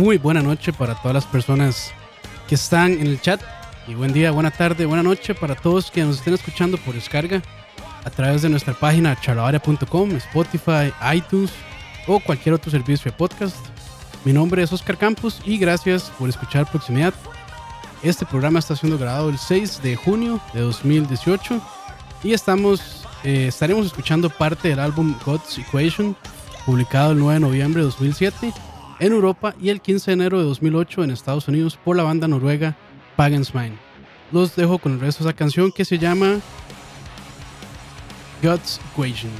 Muy buena noche para todas las personas que están en el chat. Y buen día, buena tarde, buena noche para todos que nos estén escuchando por descarga a través de nuestra página charlavaria.com, Spotify, iTunes o cualquier otro servicio de podcast. Mi nombre es Oscar Campos y gracias por escuchar Proximidad. Este programa está siendo grabado el 6 de junio de 2018 y estamos, eh, estaremos escuchando parte del álbum God's Equation, publicado el 9 de noviembre de 2007 en Europa y el 15 de enero de 2008 en Estados Unidos por la banda noruega Pagan's Mind. Los dejo con el resto de esa canción que se llama God's Equation.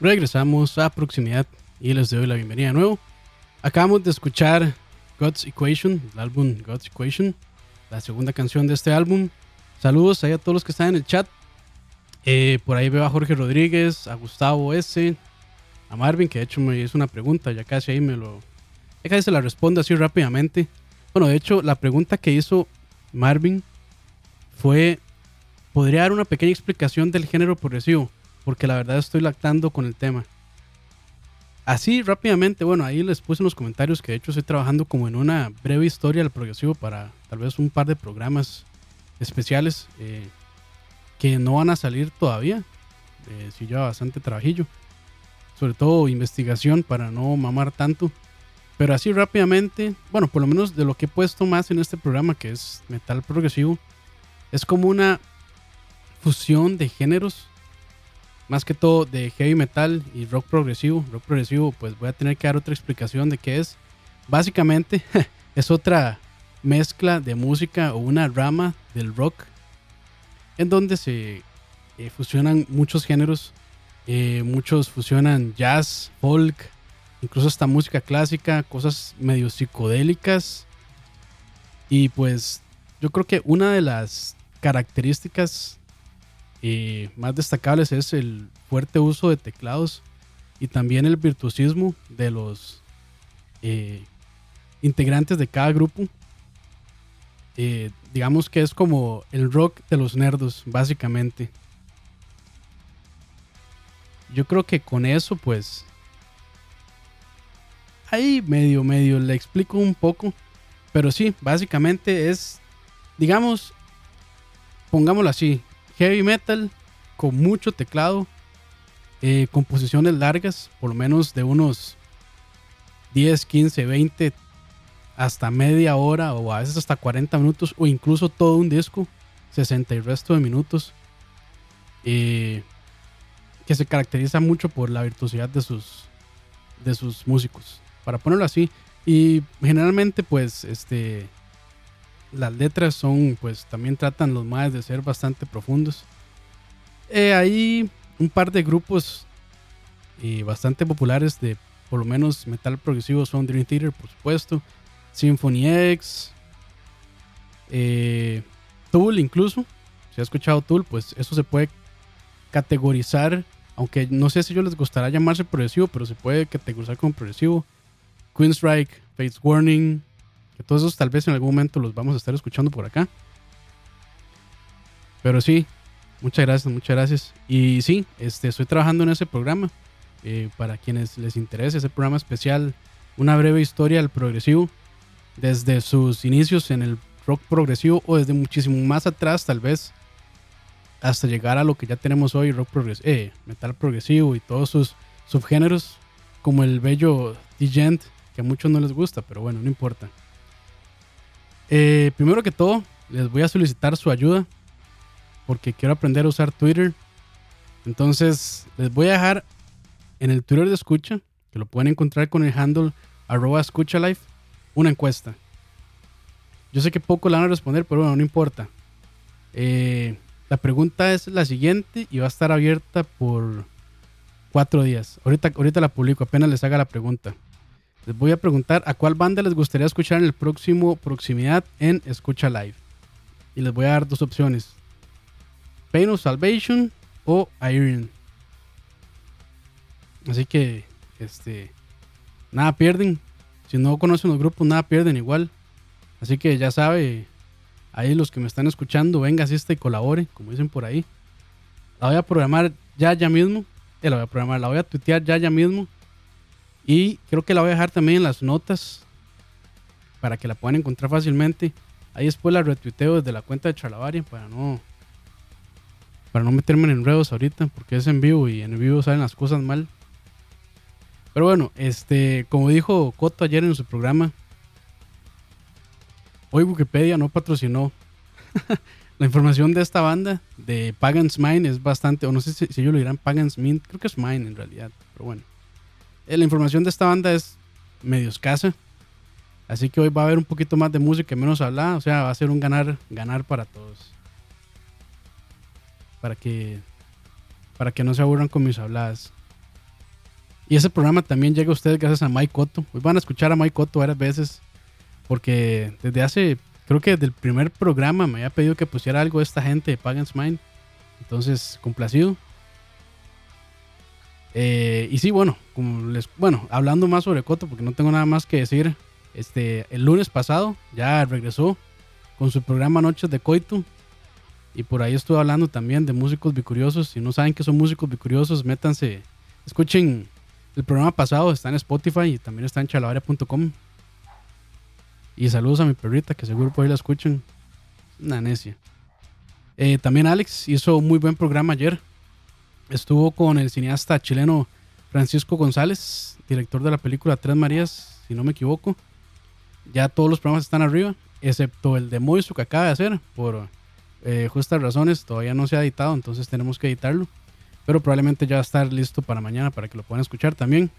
Regresamos a proximidad y les doy la bienvenida de nuevo. Acabamos de escuchar God's Equation, el álbum God's Equation, la segunda canción de este álbum. Saludos ahí a todos los que están en el chat. Eh, por ahí veo a Jorge Rodríguez, a Gustavo S, a Marvin, que de hecho me hizo una pregunta, ya casi ahí me lo. Ya casi se la respondo así rápidamente. Bueno, de hecho, la pregunta que hizo Marvin fue: ¿podría dar una pequeña explicación del género progresivo? Porque la verdad estoy lactando con el tema. Así rápidamente, bueno, ahí les puse en los comentarios que de hecho estoy trabajando como en una breve historia del progresivo para tal vez un par de programas especiales eh, que no van a salir todavía. Eh, sí lleva bastante trabajillo. Sobre todo investigación para no mamar tanto. Pero así rápidamente, bueno, por lo menos de lo que he puesto más en este programa, que es metal progresivo, es como una fusión de géneros más que todo de heavy metal y rock progresivo. Rock progresivo, pues voy a tener que dar otra explicación de qué es. Básicamente es otra mezcla de música o una rama del rock en donde se eh, fusionan muchos géneros. Eh, muchos fusionan jazz, folk, incluso hasta música clásica, cosas medio psicodélicas. Y pues yo creo que una de las características eh, más destacables es el fuerte uso de teclados y también el virtuosismo de los eh, integrantes de cada grupo. Eh, digamos que es como el rock de los nerdos, básicamente. Yo creo que con eso, pues. Ahí medio, medio le explico un poco. Pero sí, básicamente es. Digamos. Pongámoslo así heavy metal con mucho teclado, eh, composiciones largas, por lo menos de unos 10, 15, 20, hasta media hora o a veces hasta 40 minutos o incluso todo un disco, 60 y resto de minutos, eh, que se caracteriza mucho por la virtuosidad de sus, de sus músicos, para ponerlo así. Y generalmente pues este las letras son, pues también tratan los más de ser bastante profundos. Eh, hay un par de grupos eh, bastante populares de por lo menos metal progresivo son Dream Theater, por supuesto, Symphony X, eh, Tool incluso. Si ha escuchado Tool, pues eso se puede categorizar, aunque no sé si yo les gustará llamarse progresivo, pero se puede categorizar como progresivo. Queenstrike, Fates Warning, todos esos tal vez en algún momento los vamos a estar escuchando por acá. Pero sí, muchas gracias, muchas gracias. Y sí, este, estoy trabajando en ese programa. eh, para quienes les interese ese programa especial, una breve historia del progresivo, desde sus inicios en el rock progresivo o desde muchísimo más atrás tal vez, hasta llegar a lo que ya tenemos hoy, rock progresivo, eh, metal progresivo y todos sus subgéneros, como el bello Digent, que a muchos no les gusta, pero bueno, no importa. Eh, primero que todo, les voy a solicitar su ayuda porque quiero aprender a usar Twitter. Entonces, les voy a dejar en el Twitter de Escucha, que lo pueden encontrar con el handle arroba escuchalife, una encuesta. Yo sé que poco la van a responder, pero bueno, no importa. Eh, la pregunta es la siguiente y va a estar abierta por cuatro días. Ahorita, ahorita la publico, apenas les haga la pregunta. Les voy a preguntar a cuál banda les gustaría escuchar en el próximo Proximidad en Escucha Live. Y les voy a dar dos opciones. Pain of Salvation o Iron. Así que, este, nada pierden. Si no conocen los grupos, nada pierden igual. Así que ya sabe, ahí los que me están escuchando, venga, asista y colabore, como dicen por ahí. La voy a programar ya, ya mismo. Eh, la voy a programar, la voy a tuitear ya, ya mismo. Y creo que la voy a dejar también en las notas para que la puedan encontrar fácilmente. Ahí después la retuiteo desde la cuenta de Charlavaria para no para no meterme en enredos ahorita porque es en vivo y en vivo salen las cosas mal. Pero bueno, este, como dijo Coto ayer en su programa, hoy Wikipedia no patrocinó la información de esta banda de Pagan's Mind es bastante, o no sé si, ellos lo dirán Pagan's Mind, creo que es Mind en realidad, pero bueno. Eh, La información de esta banda es medio escasa. Así que hoy va a haber un poquito más de música y menos hablada. O sea, va a ser un ganar, ganar para todos. Para que, para que no se aburran con mis habladas. Y ese programa también llega a ustedes gracias a Mike Cotto. Hoy van a escuchar a Mike Cotto varias veces. Porque desde hace, creo que desde el primer programa me había pedido que pusiera algo de esta gente de Pagan's Mind. Entonces, complacido. Eh, y sí, bueno, como les, bueno, hablando más sobre Coto, porque no tengo nada más que decir. Este, el lunes pasado ya regresó con su programa Noches de Coito. Y por ahí estuve hablando también de músicos bicuriosos. Si no saben que son músicos bicuriosos, métanse, escuchen el programa pasado, está en Spotify y también está en chalabaria.com. Y saludos a mi perrita, que seguro por ahí la escuchan. Una necia. Eh, también Alex hizo un muy buen programa ayer. Estuvo con el cineasta chileno Francisco González, director de la película Tres Marías, si no me equivoco. Ya todos los programas están arriba, excepto el de Moiso que acaba de hacer, por eh, justas razones, todavía no se ha editado, entonces tenemos que editarlo. Pero probablemente ya va a estar listo para mañana para que lo puedan escuchar también.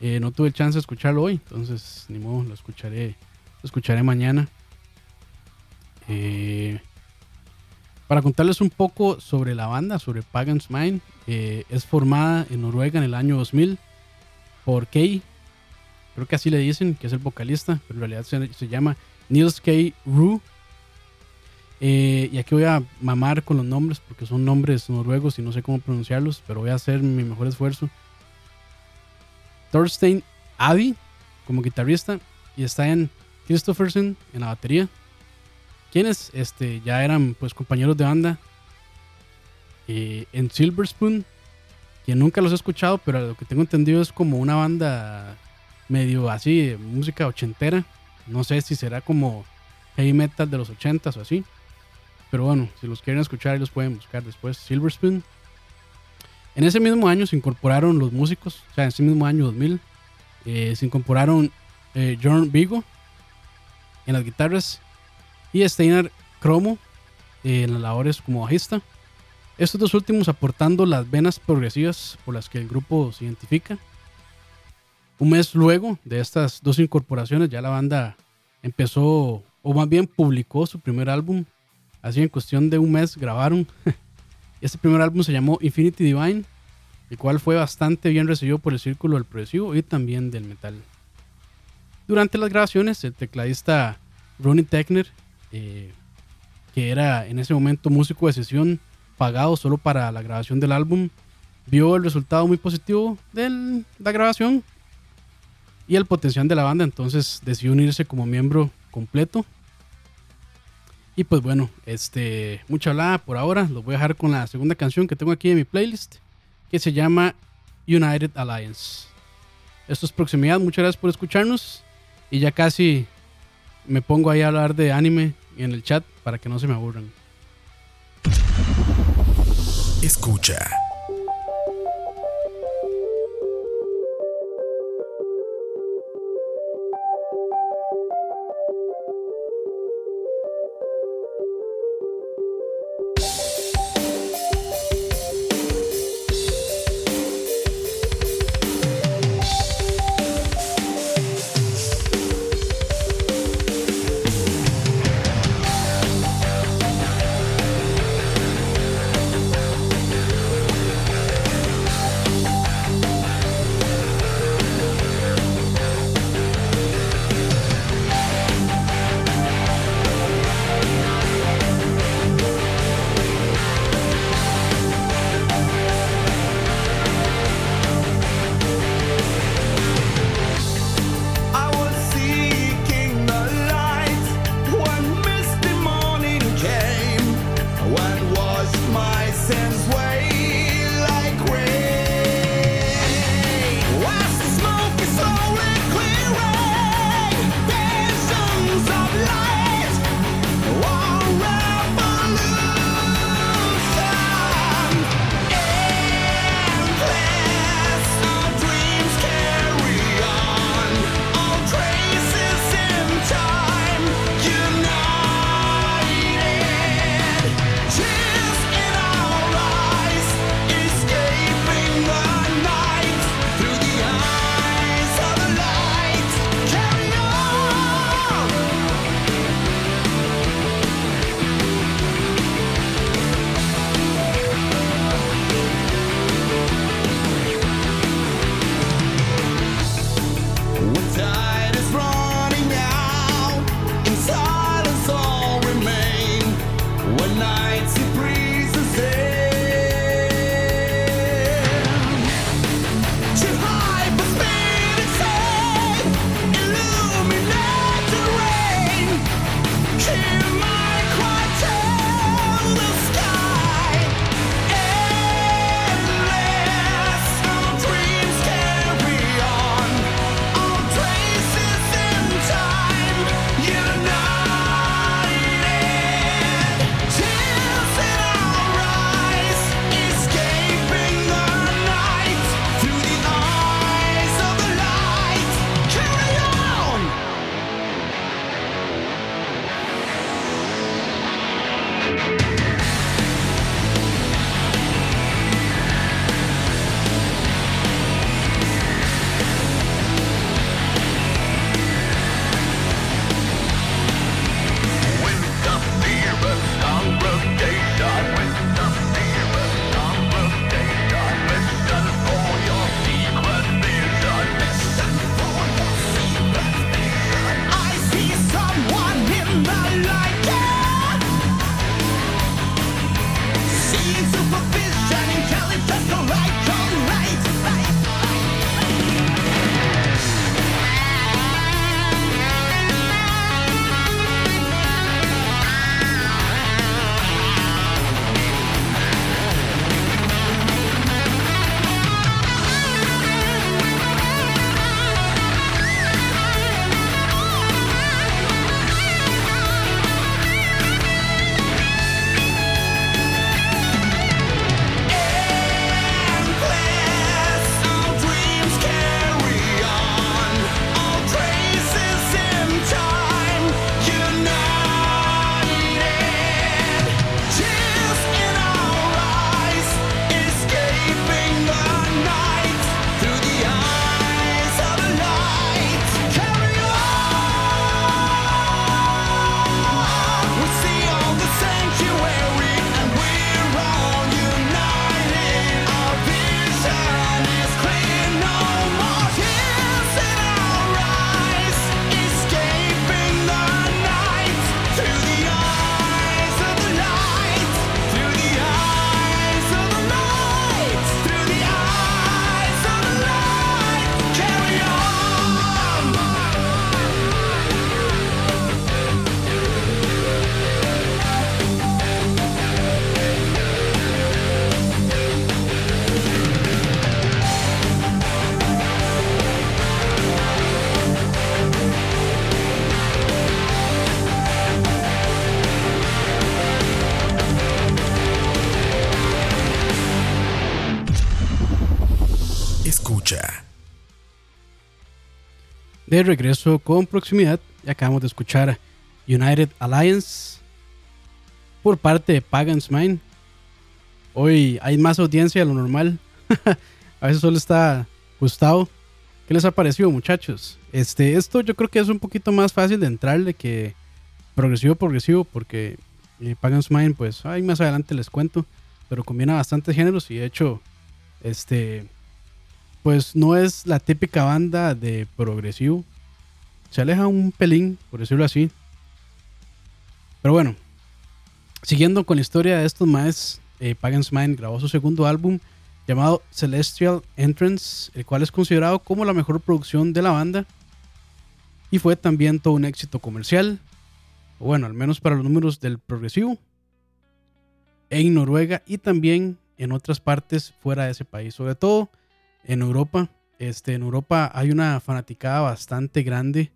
Eh, no tuve chance de escucharlo hoy, entonces ni modo, lo escucharé, lo escucharé mañana. Eh, para contarles un poco sobre la banda, sobre Pagan's Mind, eh, es formada en Noruega en el año 2000 por Kay, creo que así le dicen, que es el vocalista, pero en realidad se, llama Niels K. Rue. Eh, y aquí voy a mamar con los nombres porque son nombres noruegos y no sé cómo pronunciarlos, pero voy a hacer mi mejor esfuerzo. Thorstein Avi como guitarrista y está en Christopherson en la batería quienes este, ya eran pues compañeros de banda eh, en Silver Spoon, que nunca los he escuchado, pero lo que tengo entendido es como una banda medio así, música ochentera. No sé si será como heavy metal de los ochentas o así. Pero bueno, si los quieren escuchar, los pueden buscar después. Silver Spoon. En ese mismo año se incorporaron los músicos, o sea, en ese mismo año 2000, eh, se incorporaron eh, John Vigo en las guitarras y Steinar Cromo eh, en las labores como bajista. Estos dos últimos aportando las venas progresivas por las que el grupo se identifica. Un mes luego de estas dos incorporaciones ya la banda empezó, o más bien publicó su primer álbum. Así en cuestión de un mes grabaron. Este primer álbum se llamó Infinity Divine el cual fue bastante bien recibido por el círculo del progresivo y también del metal. Durante las grabaciones, el tecladista Ronnie Techner, eh, que era en ese momento músico de sesión pagado solo para la grabación del álbum, vio el resultado muy positivo de la grabación y el potencial de la banda, entonces decidió unirse como miembro completo. Y pues bueno, este, mucha hablada por ahora. Los voy a dejar con la segunda canción que tengo aquí en mi playlist, que se llama United Alliance. Esto es proximidad, muchas gracias por escucharnos. Y ya casi me pongo ahí a hablar de anime en el chat para que no se me aburran. Escucha. De regreso con proximidad y acabamos de escuchar United Alliance por parte de Pagan's Mind. Hoy hay más audiencia de lo normal. A veces solo está Gustavo. ¿Qué les ha parecido, muchachos? Este, esto yo creo que es un poquito más fácil de entrarle que progresivo progresivo porque eh, Pagan's Mind, pues ahí más adelante les cuento, pero combina bastantes géneros y de hecho, este, pues no es la típica banda de progresivo. Se aleja un pelín, por decirlo así. Pero bueno, siguiendo con la historia de estos más, eh, Pagan's Mind grabó su segundo álbum llamado Celestial Entrance, el cual es considerado como la mejor producción de la banda y fue también todo un éxito comercial, bueno, al menos para los números del progresivo, en Noruega y también en otras partes fuera de ese país, sobre todo en Europa. Este, en Europa hay una fanaticada bastante grande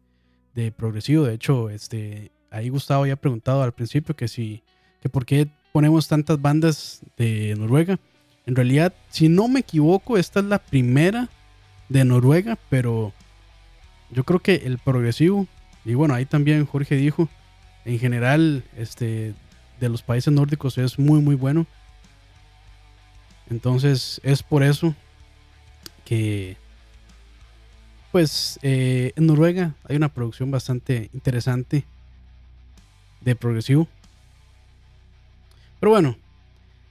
de progresivo. De hecho, este, ahí Gustavo había preguntado al principio que si, que por qué ponemos tantas bandas de Noruega. En realidad, si no me equivoco, esta es la primera de Noruega, pero yo creo que el progresivo, y bueno, ahí también Jorge dijo, en general, este, de los países nórdicos es muy, muy bueno. Entonces, es por eso que, pues, eh, en Noruega hay una producción bastante interesante de progresivo. Pero bueno,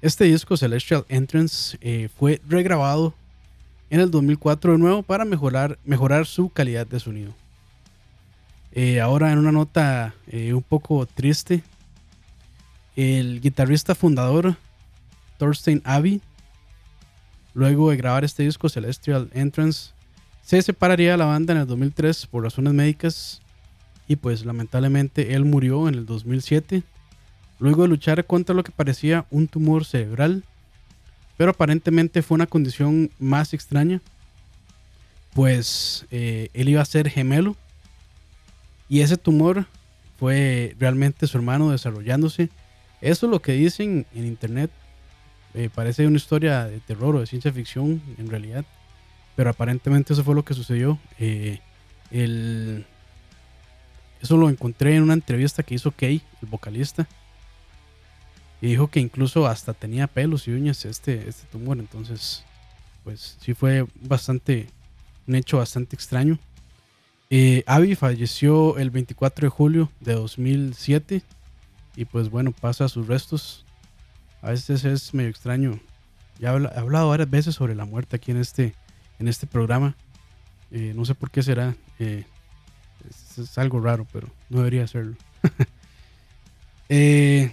este disco Celestial Entrance eh, fue regrabado en el 2004 de nuevo para mejorar, mejorar su calidad de sonido. Eh, ahora en una nota un poco triste, el guitarrista fundador Thorstein Abbey, luego de grabar este disco Celestial Entrance, se separaría de la banda en el 2003 por razones médicas y pues lamentablemente él murió en el 2007 luego de luchar contra lo que parecía un tumor cerebral, pero aparentemente fue una condición más extraña, pues eh, él iba a ser gemelo y ese tumor fue realmente su hermano desarrollándose. Eso es lo que dicen en internet. Eh, parece una historia de terror o de ciencia ficción en realidad, pero aparentemente eso fue lo que sucedió. Eh, eso lo encontré en una entrevista que hizo Kay, el vocalista. Y dijo que incluso hasta tenía pelos y uñas este, este tumor. Entonces, pues sí fue bastante, un hecho bastante extraño. Eh, Abby falleció el 24 de julio de 2007. Y pues bueno, pasa a sus restos. A veces es medio extraño. Ya he habla- he hablado varias veces sobre la muerte aquí en este, en este programa. Eh, no sé por qué será. eh, es, algo raro, pero no debería hacerlo. eh,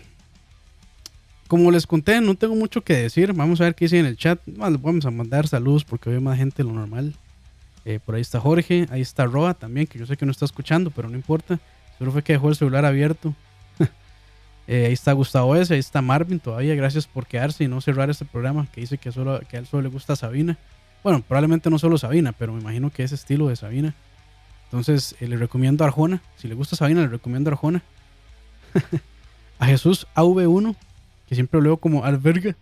como les conté, no tengo mucho que decir. Vamos a ver qué dice en el chat. Vamos a mandar saludos porque veo más gente de lo normal. Eh, por ahí está Jorge, ahí está Roa también, que yo sé que no está escuchando, pero no importa. Solo fue que dejó el celular abierto. Eh, ahí está Gustavo S, ahí está Marvin todavía. Gracias por quedarse y no cerrar este programa que dice que, solo, que a él solo le gusta Sabina. Bueno, probablemente no solo Sabina, pero me imagino que es estilo de Sabina. Entonces eh, le recomiendo a Arjona. Si le gusta Sabina, le recomiendo a Arjona. a Jesús AV1, que siempre lo leo como alberga.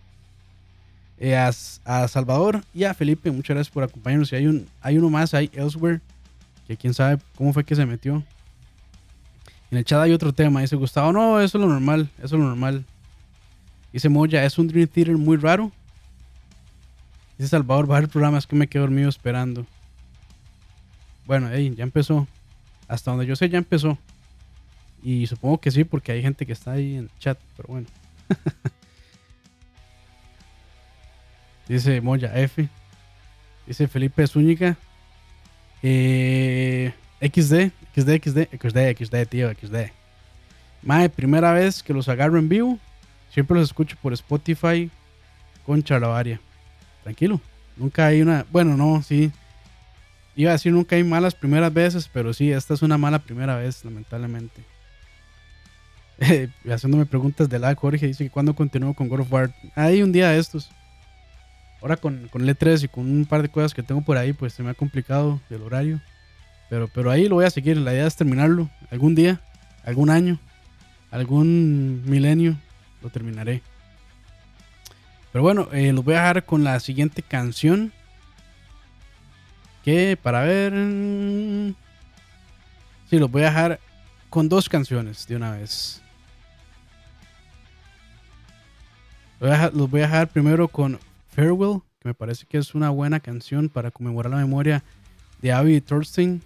Eh, a, a Salvador y a Felipe, muchas gracias por acompañarnos. Y hay, un, hay uno más, hay Elsewhere, que quién sabe cómo fue que se metió. En el chat hay otro tema, dice Gustavo, no, eso es lo normal, eso es lo normal. Dice Moya, es un Dream Theater muy raro. Dice Salvador, bajar el programa, es que me quedé dormido esperando. Bueno, hey, ya empezó. Hasta donde yo sé, ya empezó. Y supongo que sí, porque hay gente que está ahí en el chat, pero bueno. Dice Moya F. Dice Felipe Zúñiga. Eh, XD, XD, XD, XD, XD, tío, XD. Mae, primera vez que los agarro en vivo. Siempre los escucho por Spotify con Charlavaria. Tranquilo. Nunca hay una. Bueno, no, sí. Iba a decir nunca hay malas primeras veces, pero sí, esta es una mala primera vez, lamentablemente. Eh, haciéndome preguntas de la Jorge dice que cuando continúo con God of War. Hay un día de estos. Ahora con, con el E3 y con un par de cosas que tengo por ahí, pues se me ha complicado el horario. Pero, pero ahí lo voy a seguir. La idea es terminarlo algún día, algún año, algún milenio. Lo terminaré. Pero bueno, eh, los voy a dejar con la siguiente canción. Que para ver. Sí, los voy a dejar con dos canciones de una vez. Los voy a dejar primero con Farewell, que me parece que es una buena canción para conmemorar la memoria de Abby Thorstein.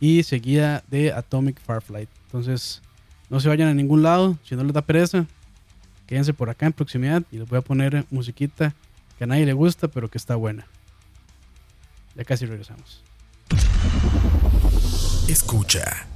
Y seguida de Atomic Farflight. Entonces, no se vayan a ningún lado. Si no les da pereza, quédense por acá en proximidad. Y les voy a poner musiquita que a nadie le gusta, pero que está buena. Ya casi regresamos. Escucha.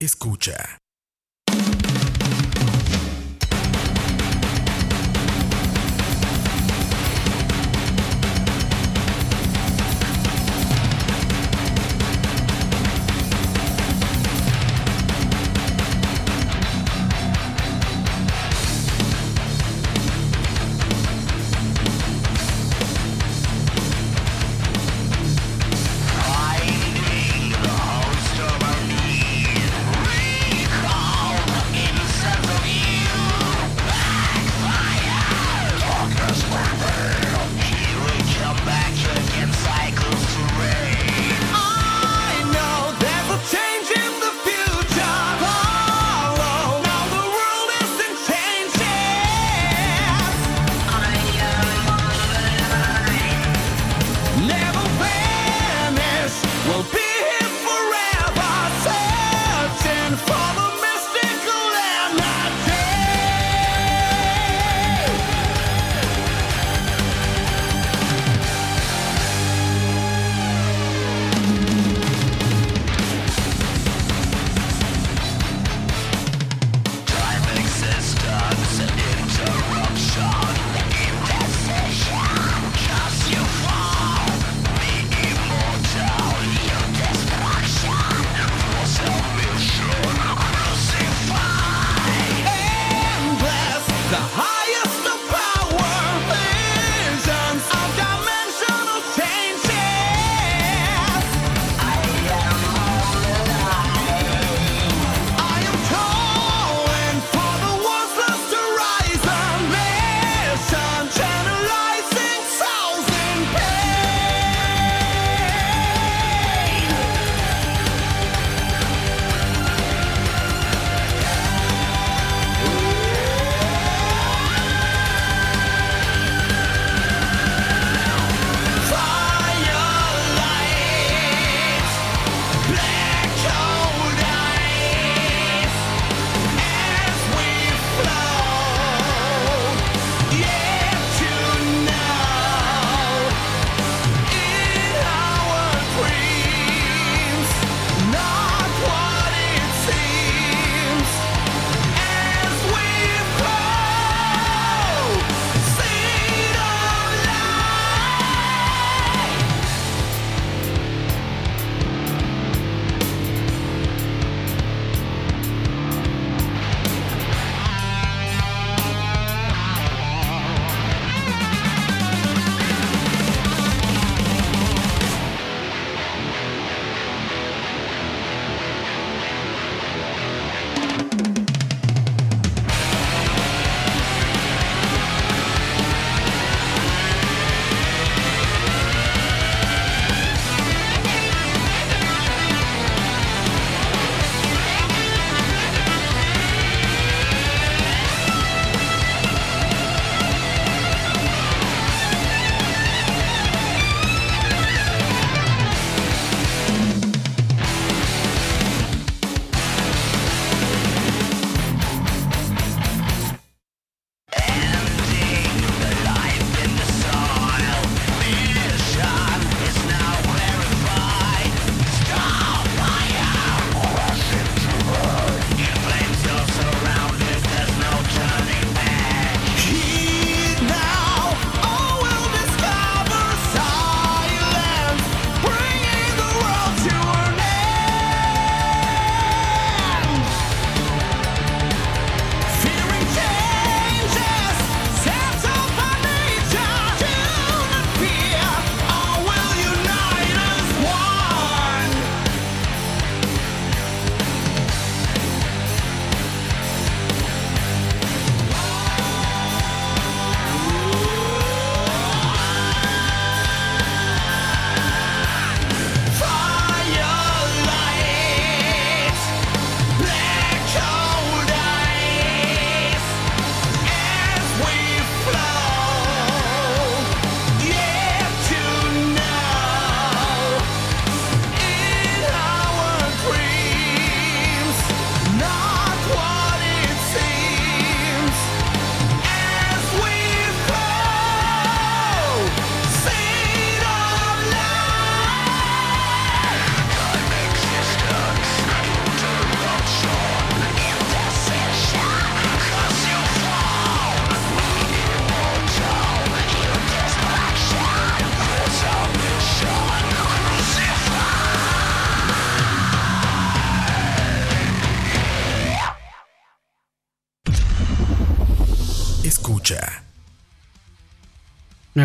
Escucha.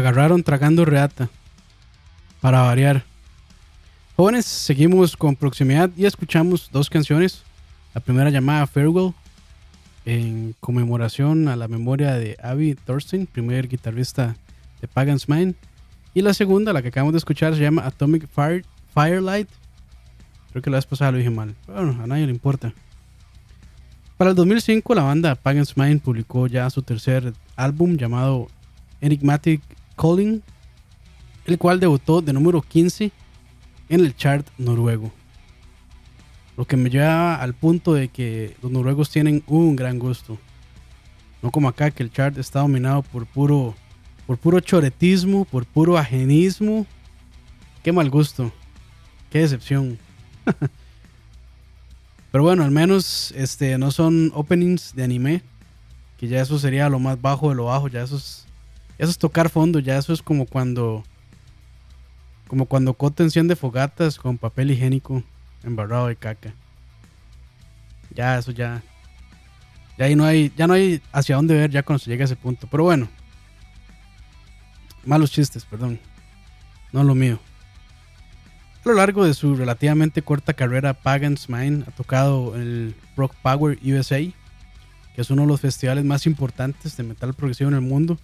Agarraron tragando reata. Para variar. Jóvenes, seguimos con proximidad y escuchamos dos canciones. La primera llamada Farewell, en conmemoración a la memoria de Abby Thorstein, primer guitarrista de Pagan's Mind. Y la segunda, la que acabamos de escuchar, se llama Atomic Fire, Firelight. Creo que la vez pasada lo dije mal. Bueno, a nadie le importa. Para el 2005, la banda Pagan's Mind publicó ya su tercer álbum llamado Enigmatic Calling, el cual debutó de número 15 en el chart noruego. Lo que me lleva al punto de que los noruegos tienen un gran gusto. No como acá que el chart está dominado por puro por puro choretismo, por puro ajenismo. Qué mal gusto. Qué decepción. Pero bueno, al menos este no son openings de anime, que ya eso sería lo más bajo de lo bajo, ya eso es eso es tocar fondo, ya eso es como cuando como cuando Coto enciende fogatas con papel higiénico embarrado de caca. Ya eso ya ya ahí no hay ya no hay hacia dónde ver ya cuando se llega a ese punto, pero bueno. Malos chistes, perdón. No lo mío. A lo largo de su relativamente corta carrera, Pagan's Mind ha tocado el Rock Power USA, que es uno de los festivales más importantes de metal progresivo en el mundo,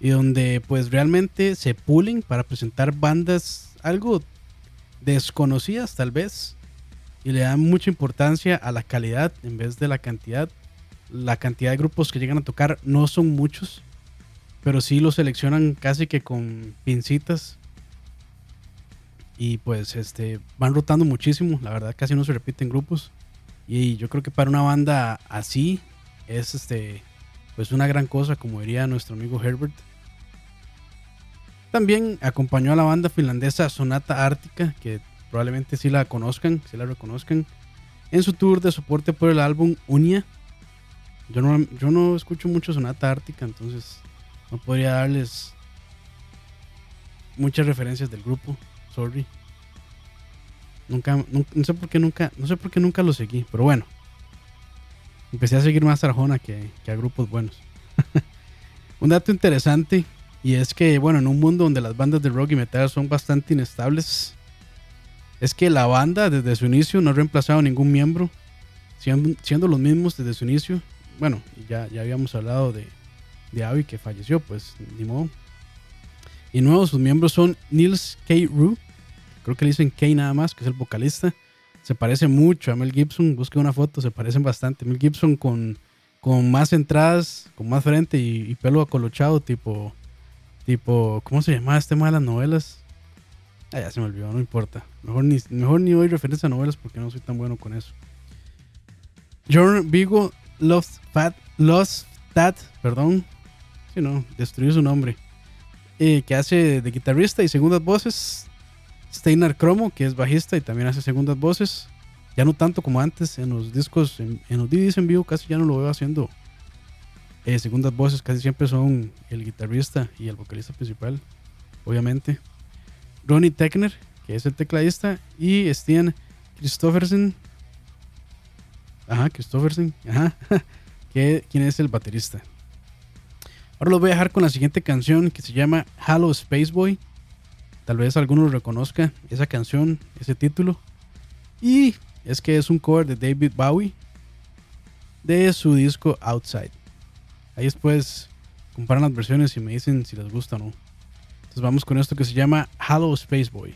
y donde pues realmente se pulen para presentar bandas algo desconocidas tal vez, y le dan mucha importancia a la calidad en vez de la cantidad. La cantidad de grupos que llegan a tocar no son muchos, pero sí los seleccionan casi que con pincitas y pues este van rotando muchísimo, la verdad casi no se repiten grupos y yo creo que para una banda así es este pues una gran cosa como diría nuestro amigo Herbert. También acompañó a la banda finlandesa Sonata Ártica, que probablemente sí la conozcan, sí la reconozcan, en su tour de soporte por el álbum Unia. Yo no, yo no escucho mucho Sonata Ártica, entonces no podría darles muchas referencias del grupo. Sorry. Nunca, nun- no sé por qué nunca, no sé por qué nunca lo seguí, pero bueno. Empecé a seguir más Arjona que, que a grupos buenos. Un dato interesante y es que, bueno, en un mundo donde las bandas de rock y metal son bastante inestables, es que la banda desde su inicio no ha reemplazado a ningún miembro, siendo, siendo los mismos desde su inicio. Bueno, ya, ya habíamos hablado de, de Abby que falleció, pues ni modo. Y nuevos, sus miembros son Nils K. Rue, creo que le dicen K nada más, que es el vocalista. Se parece mucho a Mel Gibson, busque una foto, se parecen bastante. Mel Gibson con, con más entradas, con más frente y, y pelo acolochado, tipo, tipo, ¿cómo se llamaba este tema de las novelas? Ah, ya se me olvidó, no importa. Mejor ni, mejor ni doy referencia a novelas porque no soy tan bueno con eso. John Vigo Lost Fat, Lost Tat, perdón. Si no, destruyó su nombre. Eh, que hace de guitarrista y segundas voces. Steinar Cromo, que es bajista y también hace segundas voces. Ya no tanto como antes en los discos, en, en los DVDs en vivo casi ya no lo veo haciendo eh, segundas voces, casi siempre son el guitarrista y el vocalista principal, obviamente. Ronnie Techner, que es el tecladista, y Stian Christoffersen, ajá, Christoffersen, ajá, que, quien es el baterista. Ahora los voy a dejar con la siguiente canción que se llama Halo Space Boy. Tal vez alguno reconozca esa canción, ese título. Y es que es un cover de David Bowie de su disco Outside. Ahí después comparan las versiones y me dicen si les gusta o no. Entonces vamos con esto que se llama Halo Space Boy.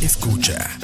Escucha.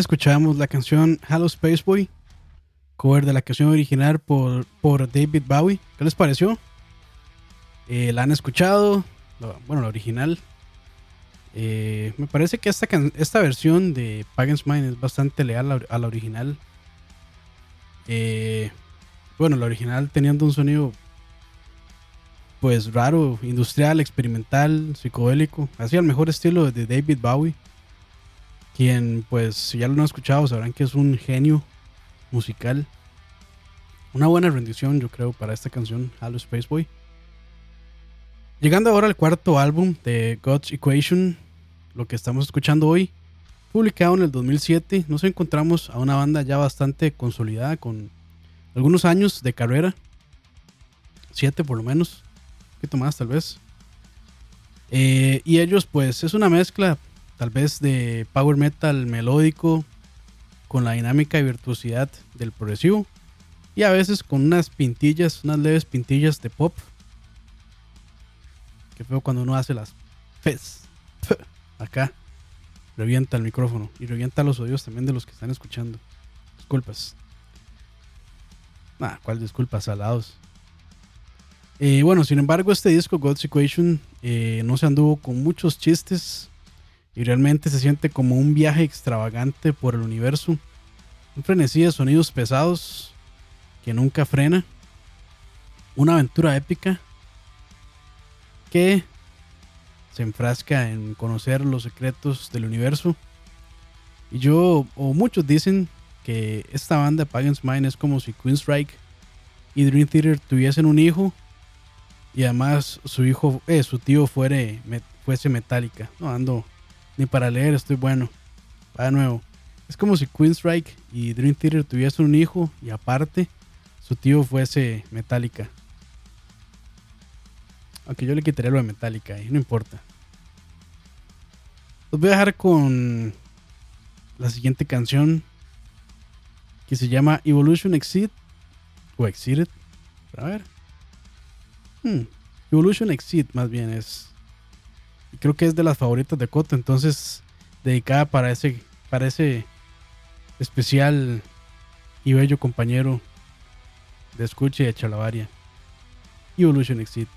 Escuchamos la canción Hello Space Boy, cover de la canción original por, por David Bowie. ¿Qué les pareció? Eh, ¿La han escuchado? Bueno, la original. Eh, me parece que esta, esta versión de Pagan's Mind es bastante leal a la original. Eh, bueno, la original teniendo un sonido pues raro, industrial, experimental, psicodélico, así al mejor estilo de David Bowie quien pues si ya lo han escuchado sabrán que es un genio musical. Una buena rendición yo creo para esta canción, Hello Space Boy. Llegando ahora al cuarto álbum de God's Equation, lo que estamos escuchando hoy, publicado en el 2007, nos encontramos a una banda ya bastante consolidada con algunos años de carrera. 7 por lo menos, un poquito más tal vez. Eh, y ellos pues es una mezcla tal vez de power metal melódico con la dinámica y virtuosidad del progresivo y a veces con unas pintillas, unas leves pintillas de pop. Que feo cuando uno hace las fes. Acá revienta el micrófono y revienta los oídos también de los que están escuchando. Disculpas. Ah, ¿cuál disculpas? Salados. Eh, bueno, sin embargo, este disco, God's Equation, eh, no se anduvo con muchos chistes y realmente se siente como un viaje extravagante por el universo. Un frenesí de sonidos pesados que nunca frena. Una aventura épica que se enfrasca en conocer los secretos del universo. Y yo, o muchos dicen que esta banda Pagan's Mind es como si Queenstrike y Dream Theater tuviesen un hijo y además su hijo, eh, su tío fuere, me- fuese Metallica. No ando ni para leer, estoy bueno. Va de nuevo. Es como si Queenstrike y Dream Theater tuviesen un hijo y aparte su tío fuese Metallica. Aunque yo le quitaría lo de Metallica, eh, no importa. Los voy a dejar con la siguiente canción que se llama Evolution Exit o Exceeded. A ver. Hmm, Evolution Exit más bien es. Creo que es de las favoritas de Coto, entonces dedicada para ese para ese especial y bello compañero de escucha y de chalabaria. Evolution Exit.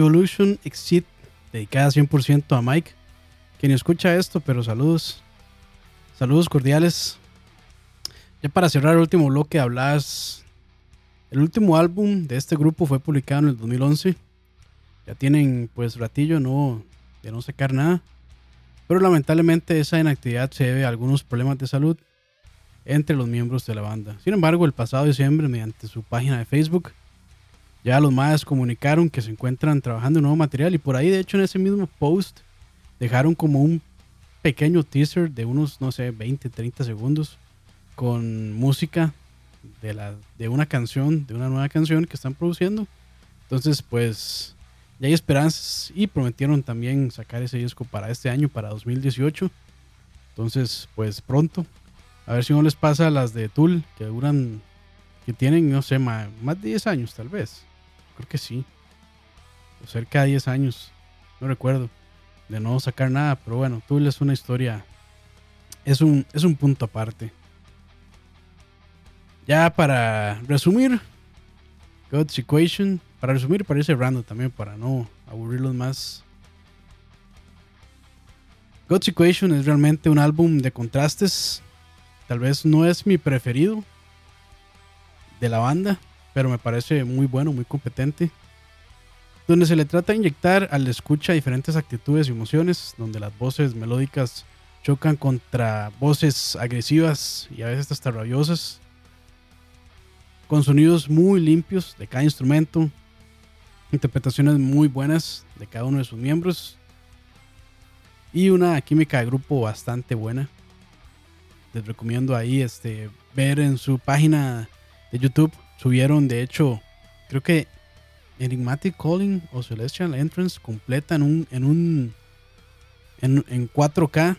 Evolution Exit, dedicada 100% a Mike, quien escucha esto, pero saludos. Saludos cordiales. Ya para cerrar el último bloque, hablas. El último álbum de este grupo fue publicado en el 2011. Ya tienen pues ratillo no, de no sacar nada. Pero lamentablemente esa inactividad se debe a algunos problemas de salud entre los miembros de la banda. Sin embargo, el pasado diciembre, mediante su página de Facebook, ya los más comunicaron que se encuentran trabajando en nuevo material y por ahí, de hecho, en ese mismo post dejaron como un pequeño teaser de unos, no sé, 20, 30 segundos con música de, la, de una canción, de una nueva canción que están produciendo. Entonces, pues, ya hay esperanzas y prometieron también sacar ese disco para este año, para 2018. Entonces, pues pronto. A ver si no les pasa las de Tool, que duran, que tienen, no sé, ma- más, de 10 años tal vez. Creo que sí. O cerca de 10 años. No recuerdo. De no sacar nada, pero bueno, Tool es una historia. Es un, es un punto aparte. Ya para resumir, God's Equation. Para resumir, para ir cerrando también, para no aburrirlos más. God's Equation es realmente un álbum de contrastes. Tal vez no es mi preferido de la banda, pero me parece muy bueno, muy competente. Donde se le trata de inyectar al escucha diferentes actitudes y emociones, donde las voces melódicas chocan contra voces agresivas y a veces hasta rabiosas con sonidos muy limpios de cada instrumento, interpretaciones muy buenas de cada uno de sus miembros y una química de grupo bastante buena. Les recomiendo ahí este, ver en su página de YouTube. Subieron, de hecho, creo que Enigmatic Calling o Celestial Entrance completa en un, en un en, en 4K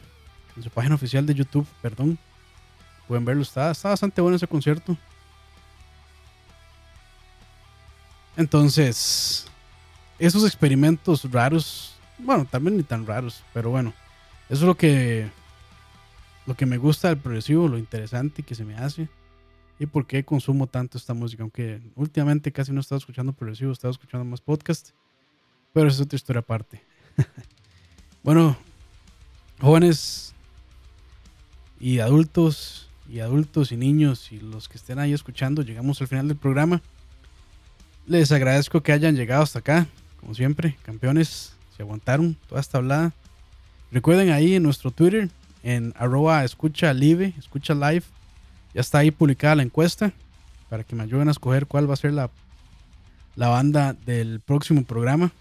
en su página oficial de YouTube, perdón. Pueden verlo, está, está bastante bueno ese concierto. Entonces, esos experimentos raros, bueno, también ni tan raros, pero bueno, eso es lo que lo que me gusta del progresivo, lo interesante que se me hace y por qué consumo tanto esta música, aunque últimamente casi no he estado escuchando progresivo, he estado escuchando más podcast, pero es otra historia aparte. bueno, jóvenes y adultos y adultos y niños y los que estén ahí escuchando, llegamos al final del programa. Les agradezco que hayan llegado hasta acá, como siempre, campeones, se aguantaron toda esta hablada. Recuerden ahí en nuestro Twitter, en arroba escucha live, escucha live, ya está ahí publicada la encuesta para que me ayuden a escoger cuál va a ser la, la banda del próximo programa.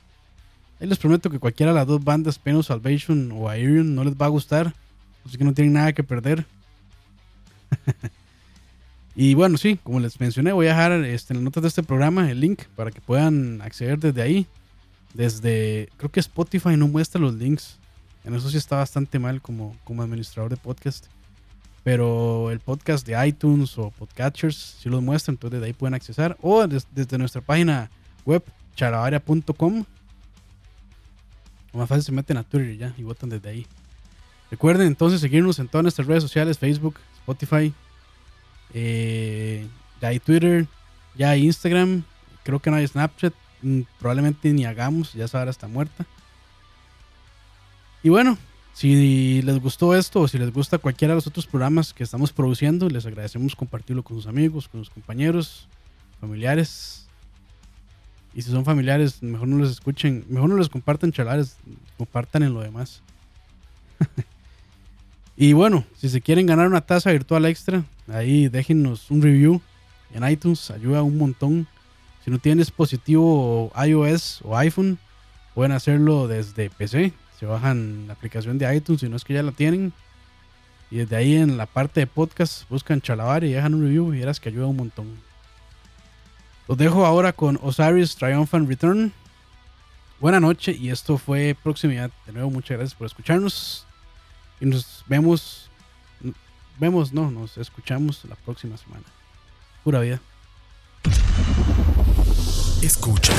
Ahí les prometo que cualquiera de las dos bandas, Penal Salvation o Aerion, no les va a gustar, así que no tienen nada que perder. Y bueno, sí, como les mencioné, voy a dejar este, en las notas de este programa el link para que puedan acceder desde ahí. Desde, creo que Spotify no muestra los links. En eso sí está bastante mal como, como administrador de podcast. Pero el podcast de iTunes o Podcatchers sí los muestra, entonces desde ahí pueden accesar. O des- desde nuestra página web, charavaria.com. O más fácil se meten a Twitter ya y votan desde ahí. Recuerden entonces seguirnos en todas nuestras redes sociales, Facebook, Spotify, eh, ya hay Twitter, ya hay Instagram, creo que no hay Snapchat, mm, probablemente ni hagamos, ya esa hora está muerta. Y bueno, si les gustó esto o si les gusta cualquiera de los otros programas que estamos produciendo, les agradecemos compartirlo con sus amigos, con sus compañeros, familiares. Y si son familiares, mejor no los escuchen, mejor no les compartan chalares, compartan en lo demás. Y bueno, si se quieren ganar una taza virtual extra, ahí déjenos un review en iTunes, ayuda un montón. Si no tienen dispositivo iOS o iPhone, pueden hacerlo desde PC. Se bajan la aplicación de iTunes, si no es que ya la tienen. Y desde ahí en la parte de podcast buscan Chalabar y dejan un review y verás que ayuda un montón. Los dejo ahora con Osiris Triumphant Return. Buena noche y esto fue Proximidad. De nuevo, muchas gracias por escucharnos. Y nos vemos. Vemos, no, nos escuchamos la próxima semana. Pura vida. Escucha.